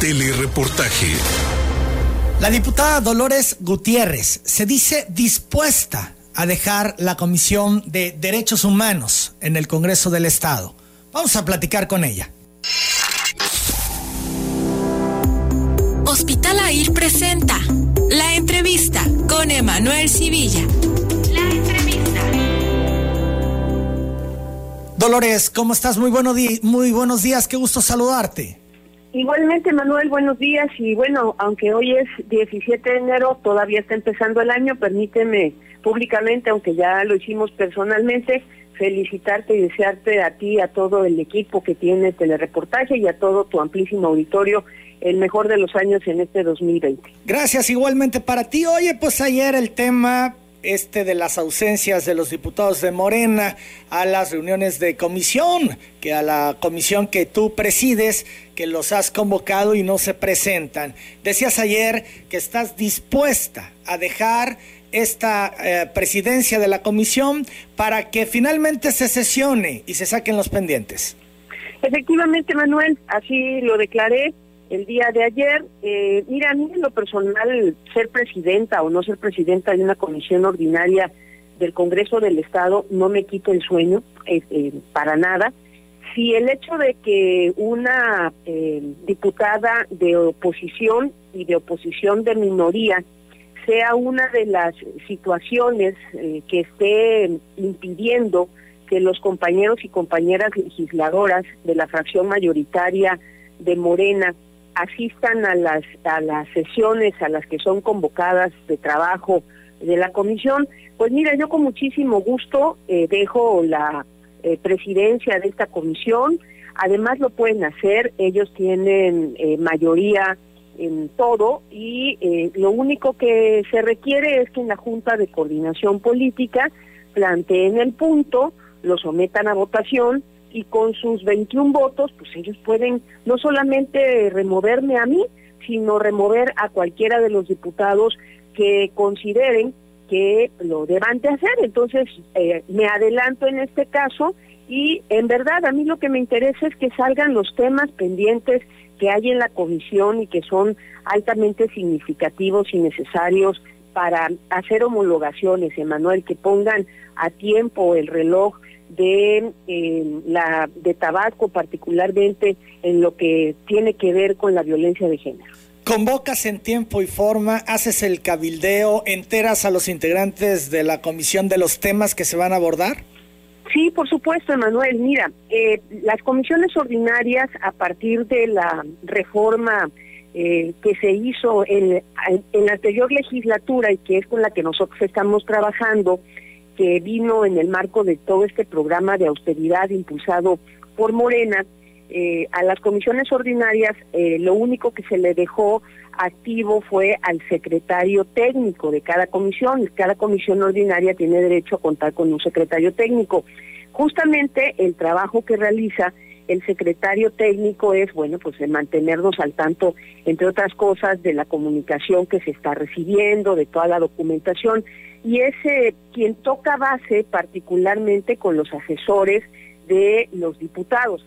Telereportaje. La diputada Dolores Gutiérrez se dice dispuesta a dejar la Comisión de Derechos Humanos en el Congreso del Estado. Vamos a platicar con ella. Hospital AIR presenta la entrevista con Emanuel Civilla. La entrevista. Dolores, ¿cómo estás? Muy, muy buenos días, qué gusto saludarte. Igualmente, Manuel, buenos días. Y bueno, aunque hoy es 17 de enero, todavía está empezando el año, permíteme públicamente, aunque ya lo hicimos personalmente, felicitarte y desearte a ti, a todo el equipo que tiene telereportaje y a todo tu amplísimo auditorio el mejor de los años en este 2020. Gracias igualmente para ti. Oye, pues ayer el tema este de las ausencias de los diputados de Morena a las reuniones de comisión, que a la comisión que tú presides, que los has convocado y no se presentan. Decías ayer que estás dispuesta a dejar esta eh, presidencia de la comisión para que finalmente se sesione y se saquen los pendientes. Efectivamente, Manuel, así lo declaré el día de ayer. Eh, mira, a mí en lo personal, ser presidenta o no ser presidenta de una comisión ordinaria del Congreso del Estado no me quita el sueño, eh, eh, para nada. Si el hecho de que una diputada de oposición y de oposición de minoría sea una de las situaciones que esté impidiendo que los compañeros y compañeras legisladoras de la fracción mayoritaria de Morena asistan a las, a las sesiones a las que son convocadas de trabajo de la comisión, pues mira, yo con muchísimo gusto eh, dejo la eh, presidencia de esta comisión, además lo pueden hacer, ellos tienen eh, mayoría en todo y lo único que se requiere es que en la Junta de Coordinación Política planteen el punto, lo sometan a votación y con sus 21 votos, pues ellos pueden no solamente removerme a mí, sino remover a cualquiera de los diputados que consideren que lo deban de hacer. Entonces, eh, me adelanto en este caso y en verdad a mí lo que me interesa es que salgan los temas pendientes que hay en la comisión y que son altamente significativos y necesarios para hacer homologaciones, Emanuel, que pongan a tiempo el reloj de eh, la de tabaco particularmente en lo que tiene que ver con la violencia de género. Convocas en tiempo y forma, haces el cabildeo, enteras a los integrantes de la comisión de los temas que se van a abordar. Sí, por supuesto, Emanuel. Mira, eh, las comisiones ordinarias a partir de la reforma eh, que se hizo en, en la anterior legislatura y que es con la que nosotros estamos trabajando, que vino en el marco de todo este programa de austeridad impulsado por Morena, eh, a las comisiones ordinarias eh, lo único que se le dejó activo fue al secretario técnico de cada comisión. Cada comisión ordinaria tiene derecho a contar con un secretario técnico. Justamente el trabajo que realiza el secretario técnico es, bueno, pues mantenernos al tanto, entre otras cosas, de la comunicación que se está recibiendo, de toda la documentación y es eh, quien toca base particularmente con los asesores de los diputados.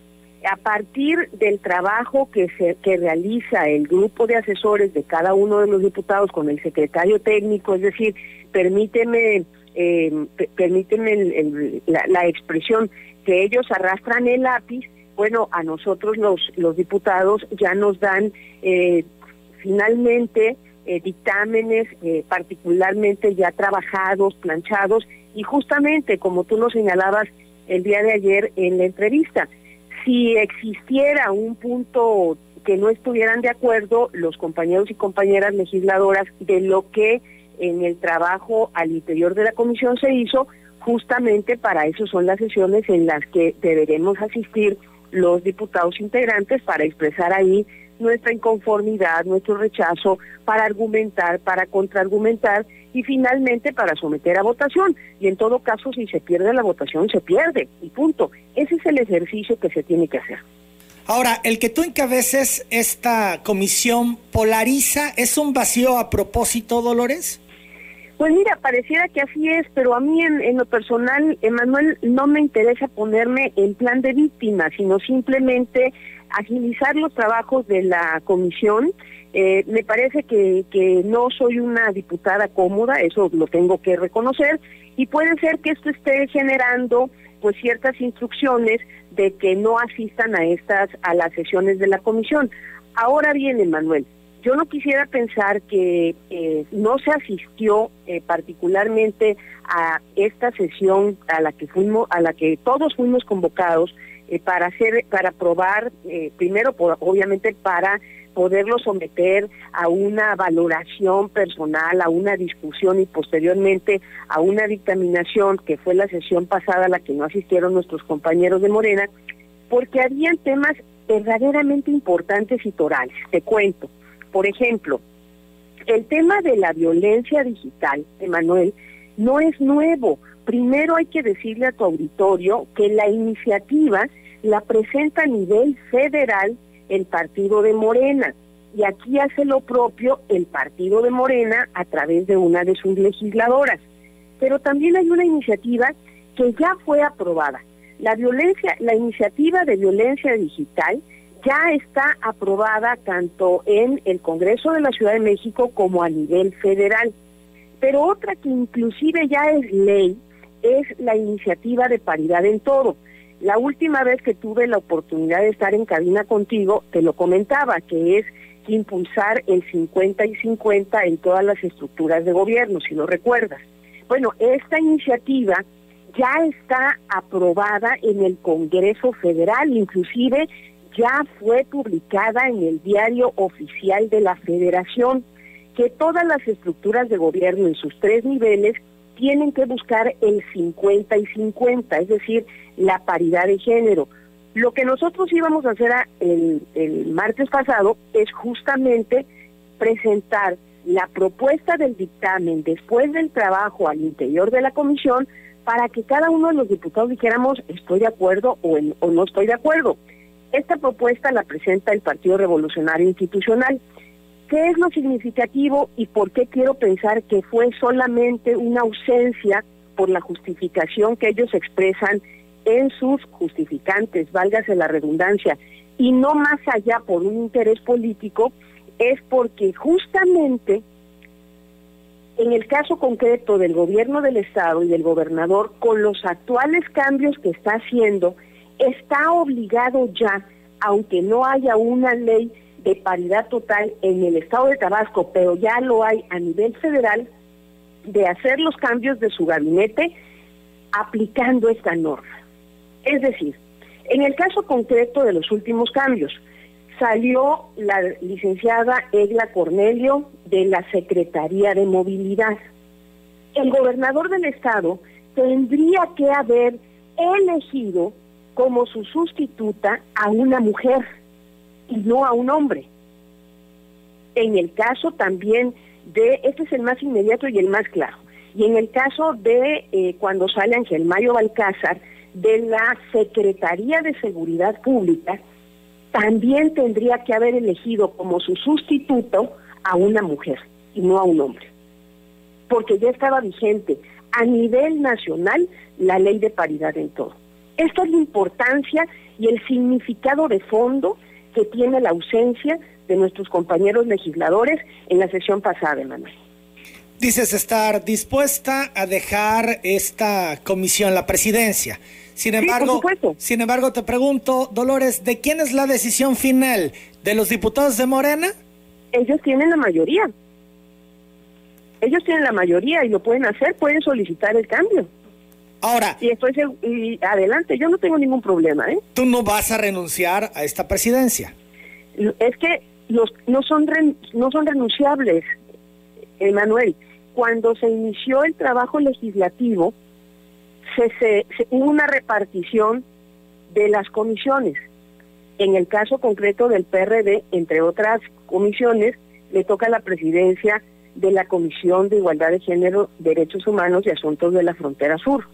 A partir del trabajo que, se, que realiza el grupo de asesores de cada uno de los diputados con el secretario técnico, es decir, permíteme, eh, permíteme la, expresión que ellos arrastran el lápiz, bueno, a nosotros los, diputados ya nos dan eh, finalmente eh, dictámenes eh, particularmente ya trabajados, planchados, y justamente como tú nos señalabas el día de ayer en la entrevista, si existiera un punto que no estuvieran de acuerdo los compañeros y compañeras legisladoras de lo que en el trabajo al interior de la comisión se hizo, justamente para eso son las sesiones en las que deberemos asistir los diputados integrantes para expresar ahí nuestra inconformidad, nuestro rechazo, para argumentar, para contraargumentar y finalmente para someter a votación. Y en todo caso, si se pierde la votación, se pierde y punto. Ese es el ejercicio que se tiene que hacer. Ahora, el que tú encabeces esta comisión polariza, ¿es un vacío a propósito, Dolores? Pues mira, pareciera que así es, pero a mí en, lo personal, Emanuel, no me interesa ponerme en plan de víctima, sino simplemente agilizar los trabajos de la comisión. Eh, me parece que, que no soy una diputada cómoda, eso lo tengo que reconocer, y puede ser que esto esté generando pues ciertas instrucciones de que no asistan a estas a las sesiones de la comisión. Ahora bien, Manuel, yo no quisiera pensar que eh, no se asistió eh, particularmente a esta sesión a la que fuimos, a la que todos fuimos convocados eh, para hacer, para aprobar, primero, por, obviamente, para poderlo someter a una valoración personal, a una discusión y posteriormente a una dictaminación, que fue la sesión pasada a la que no asistieron nuestros compañeros de Morena, porque habían temas verdaderamente importantes y torales. Te cuento. Por ejemplo, el tema de la violencia digital, Emanuel, no es nuevo. Primero hay que decirle a tu auditorio que la iniciativa la presenta a nivel federal el partido de Morena. Y aquí hace lo propio el partido de Morena a través de una de sus legisladoras. Pero también hay una iniciativa que ya fue aprobada. La violencia, la iniciativa de violencia digital ya está aprobada tanto en el Congreso de la Ciudad de México como a nivel federal. Pero otra que inclusive ya es ley es la iniciativa de paridad en todo. La última vez que tuve la oportunidad de estar en cabina contigo, te lo comentaba, que es impulsar el 50 y 50 en todas las estructuras de gobierno, si lo recuerdas. Bueno, esta iniciativa ya está aprobada en el Congreso Federal, inclusive ya fue publicada en el diario oficial de la Federación, que todas las estructuras de gobierno en sus tres niveles tienen que buscar el 50 y 50, es decir, la paridad de género. Lo que nosotros íbamos a hacer el, el martes pasado es justamente presentar la propuesta del dictamen después del trabajo al interior de la comisión para que cada uno de los diputados dijéramos estoy de acuerdo o, o no estoy de acuerdo. Esta propuesta la presenta el Partido Revolucionario Institucional. ¿Qué es lo significativo y por qué quiero pensar que fue solamente una ausencia por la justificación que ellos expresan en sus justificantes, válgase la redundancia, y no más allá por un interés político, es porque justamente en el caso concreto del gobierno del Estado y del gobernador, con los actuales cambios que está haciendo, está obligado ya, aunque no haya una ley de paridad total en el estado de Tabasco, pero ya lo hay a nivel federal, de hacer los cambios de su gabinete aplicando esta norma. Es decir, en el caso concreto de los últimos cambios, salió la licenciada Egla Cornelio de la Secretaría de Movilidad. El gobernador del estado tendría que haber elegido como su sustituta a una mujer y no a un hombre. En el caso también de, este es el más inmediato y el más claro, y en el caso de eh, cuando sale Ángel Mayo Balcázar de la Secretaría de Seguridad Pública, también tendría que haber elegido como su sustituto a una mujer y no a un hombre, porque ya estaba vigente a nivel nacional la ley de paridad en todo. Esta es la importancia y el significado de fondo que tiene la ausencia de nuestros compañeros legisladores en la sesión pasada, Manuel. Dices estar dispuesta a dejar esta comisión, la presidencia. Sin embargo, sin embargo, te pregunto, Dolores, ¿de quién es la decisión final? ¿De los diputados de Morena? Ellos tienen la mayoría. Ellos tienen la mayoría y lo pueden hacer, pueden solicitar el cambio. Ahora. Y estoy y adelante, yo no tengo ningún problema, ¿eh? Tú no vas a renunciar a esta presidencia. Es que los no son no son renunciables, Emanuel. Cuando se inició el trabajo legislativo, se, se, hubo una repartición de las comisiones. En el caso concreto del PRD, entre otras comisiones, le toca la presidencia de la Comisión de Igualdad de Género, Derechos Humanos y Asuntos de la Frontera Sur.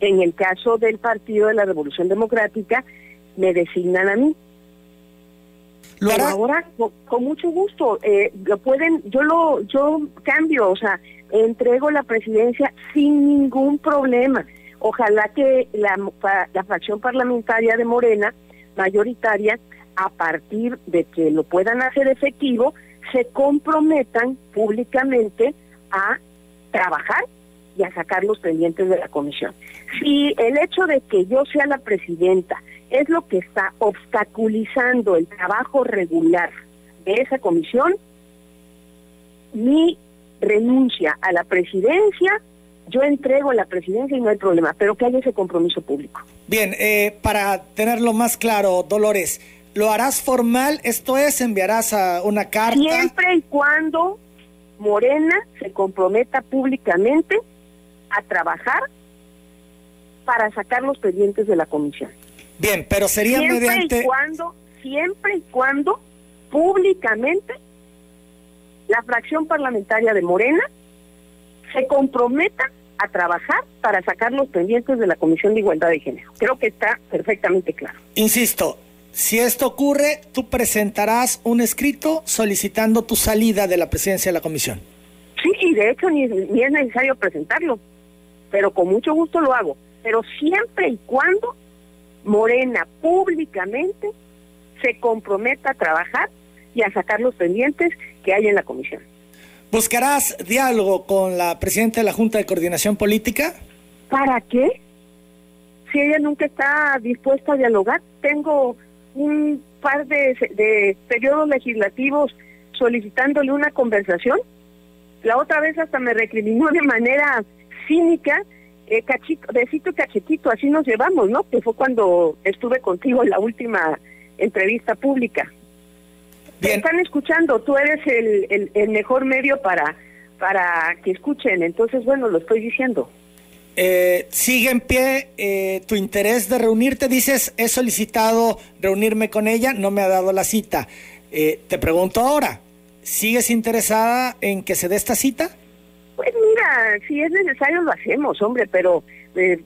En el caso del Partido de la Revolución Democrática, me designan a mí. ¿Lo Pero ahora con, con mucho gusto eh, lo pueden, yo lo, yo cambio, o sea, entrego la presidencia sin ningún problema. Ojalá que la, la fracción parlamentaria de Morena, mayoritaria, a partir de que lo puedan hacer efectivo, se comprometan públicamente a trabajar y a sacar los pendientes de la comisión. Si el hecho de que yo sea la presidenta es lo que está obstaculizando el trabajo regular de esa comisión, mi renuncia a la presidencia, yo entrego la presidencia y no hay problema, pero que haya ese compromiso público. Bien, eh, para tenerlo más claro, Dolores, ¿lo harás formal? Esto es, enviarás a una carta. Siempre y cuando Morena se comprometa públicamente a trabajar para sacar los pendientes de la comisión. Bien, pero sería siempre mediante... y cuando, siempre y cuando públicamente la fracción parlamentaria de Morena se comprometa a trabajar para sacar los pendientes de la Comisión de Igualdad de Género. Creo que está perfectamente claro. Insisto, si esto ocurre, tú presentarás un escrito solicitando tu salida de la presidencia de la comisión. Sí, y de hecho ni, ni es necesario presentarlo, pero con mucho gusto lo hago. Pero siempre y cuando Morena públicamente se comprometa a trabajar y a sacar los pendientes que hay en la comisión. ¿Buscarás diálogo con la presidenta de la Junta de Coordinación Política? ¿Para qué? Si ella nunca está dispuesta a dialogar, tengo un par de, de periodos legislativos solicitándole una conversación. La otra vez hasta me recriminó de manera cínica, eh, cachito, besito cachetito, así nos llevamos, ¿no? Que fue cuando estuve contigo en la última entrevista pública. Te Bien. están escuchando, tú eres el, el, el mejor medio para, para que escuchen, entonces bueno, lo estoy diciendo. Eh, ¿Sigue en pie eh, tu interés de reunirte? Dices, he solicitado reunirme con ella, no me ha dado la cita. Eh, te pregunto ahora, ¿sigues interesada en que se dé esta cita? Pues mira, si es necesario lo hacemos, hombre, pero eh,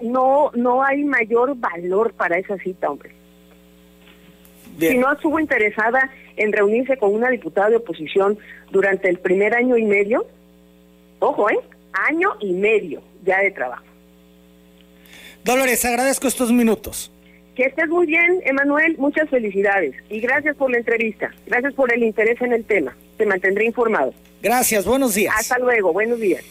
no no hay mayor valor para esa cita, hombre. Bien. Si no estuvo interesada en reunirse con una diputada de oposición durante el primer año y medio, ojo, ¿eh? Año y medio ya de trabajo. Dolores, agradezco estos minutos. Que estés muy bien, Emanuel, muchas felicidades y gracias por la entrevista, gracias por el interés en el tema. Te mantendré informado. Gracias, buenos días. Hasta luego, buenos días.